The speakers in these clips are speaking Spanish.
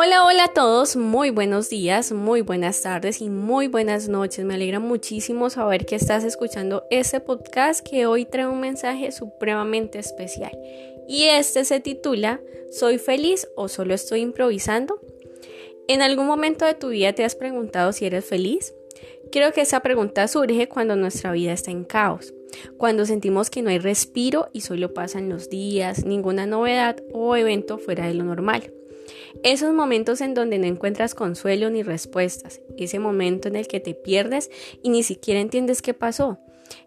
Hola, hola a todos, muy buenos días, muy buenas tardes y muy buenas noches. Me alegra muchísimo saber que estás escuchando este podcast que hoy trae un mensaje supremamente especial. Y este se titula ¿Soy feliz o solo estoy improvisando? ¿En algún momento de tu vida te has preguntado si eres feliz? Creo que esa pregunta surge cuando nuestra vida está en caos, cuando sentimos que no hay respiro y solo pasan los días, ninguna novedad o evento fuera de lo normal. Esos momentos en donde no encuentras consuelo ni respuestas, ese momento en el que te pierdes y ni siquiera entiendes qué pasó.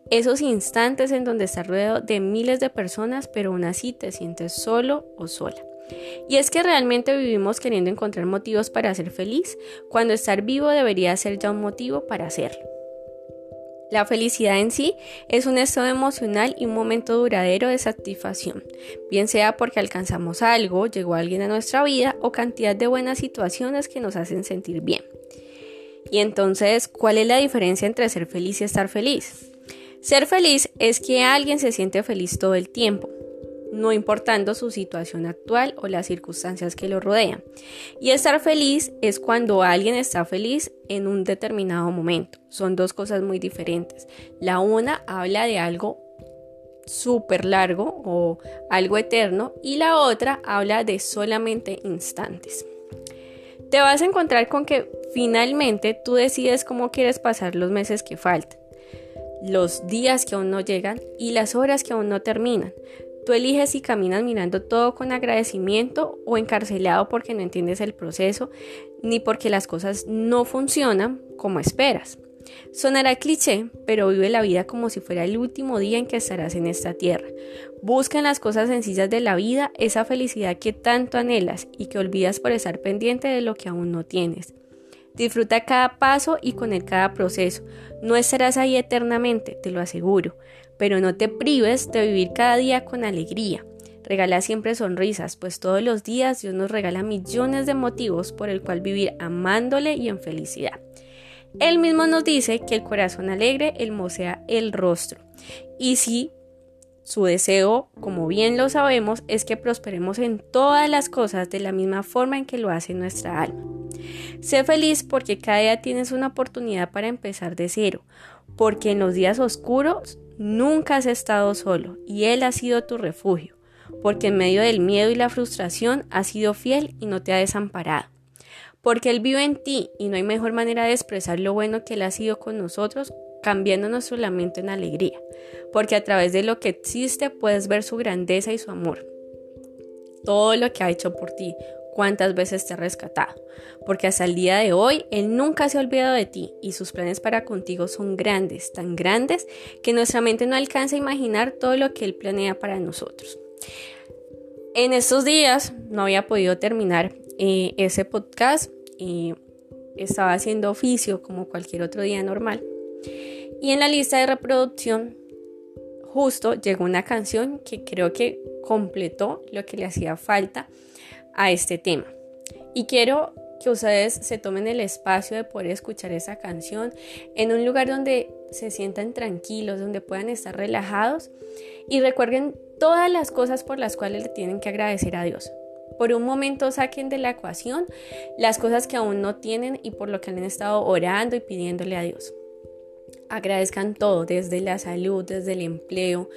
Esos instantes en donde estás rodeado de miles de personas, pero aún así te sientes solo o sola. Y es que realmente vivimos queriendo encontrar motivos para ser feliz, cuando estar vivo debería ser ya un motivo para hacerlo. La felicidad en sí es un estado emocional y un momento duradero de satisfacción, bien sea porque alcanzamos algo, llegó alguien a nuestra vida o cantidad de buenas situaciones que nos hacen sentir bien. Y entonces, ¿cuál es la diferencia entre ser feliz y estar feliz? Ser feliz es que alguien se siente feliz todo el tiempo, no importando su situación actual o las circunstancias que lo rodean. Y estar feliz es cuando alguien está feliz en un determinado momento. Son dos cosas muy diferentes. La una habla de algo súper largo o algo eterno y la otra habla de solamente instantes. Te vas a encontrar con que finalmente tú decides cómo quieres pasar los meses que faltan, los días que aún no llegan y las horas que aún no terminan. Tú eliges si caminas mirando todo con agradecimiento o encarcelado porque no entiendes el proceso ni porque las cosas no funcionan como esperas. Sonará cliché, pero vive la vida como si fuera el último día en que estarás en esta tierra. Busca en las cosas sencillas de la vida esa felicidad que tanto anhelas y que olvidas por estar pendiente de lo que aún no tienes. Disfruta cada paso y con él cada proceso. No estarás ahí eternamente, te lo aseguro, pero no te prives de vivir cada día con alegría. Regala siempre sonrisas, pues todos los días Dios nos regala millones de motivos por el cual vivir amándole y en felicidad. Él mismo nos dice que el corazón alegre hermosea el rostro. Y si su deseo, como bien lo sabemos, es que prosperemos en todas las cosas de la misma forma en que lo hace nuestra alma. Sé feliz porque cada día tienes una oportunidad para empezar de cero, porque en los días oscuros nunca has estado solo y Él ha sido tu refugio, porque en medio del miedo y la frustración has sido fiel y no te ha desamparado. Porque Él vive en ti y no hay mejor manera de expresar lo bueno que Él ha sido con nosotros cambiando nuestro lamento en alegría, porque a través de lo que existe puedes ver su grandeza y su amor. Todo lo que ha hecho por ti, cuántas veces te ha rescatado, porque hasta el día de hoy Él nunca se ha olvidado de ti y sus planes para contigo son grandes, tan grandes que nuestra mente no alcanza a imaginar todo lo que Él planea para nosotros. En estos días no había podido terminar eh, ese podcast y estaba haciendo oficio como cualquier otro día normal. Y en la lista de reproducción justo llegó una canción que creo que completó lo que le hacía falta a este tema. Y quiero que ustedes se tomen el espacio de poder escuchar esa canción en un lugar donde se sientan tranquilos, donde puedan estar relajados y recuerden todas las cosas por las cuales le tienen que agradecer a Dios. Por un momento saquen de la ecuación las cosas que aún no tienen y por lo que han estado orando y pidiéndole a Dios agradezcan todo, desde la salud, desde el empleo,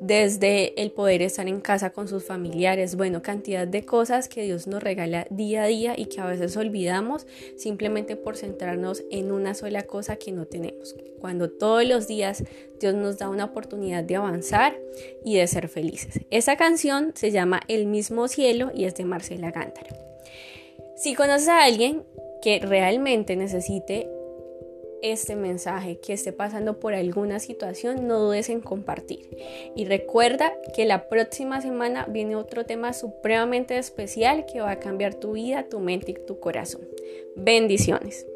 desde el poder estar en casa con sus familiares, bueno, cantidad de cosas que Dios nos regala día a día y que a veces olvidamos simplemente por centrarnos en una sola cosa que no tenemos. Cuando todos los días Dios nos da una oportunidad de avanzar y de ser felices. Esa canción se llama El mismo cielo y es de Marcela Gántara. Si conoces a alguien que realmente necesite este mensaje, que esté pasando por alguna situación, no dudes en compartir. Y recuerda que la próxima semana viene otro tema supremamente especial que va a cambiar tu vida, tu mente y tu corazón. Bendiciones.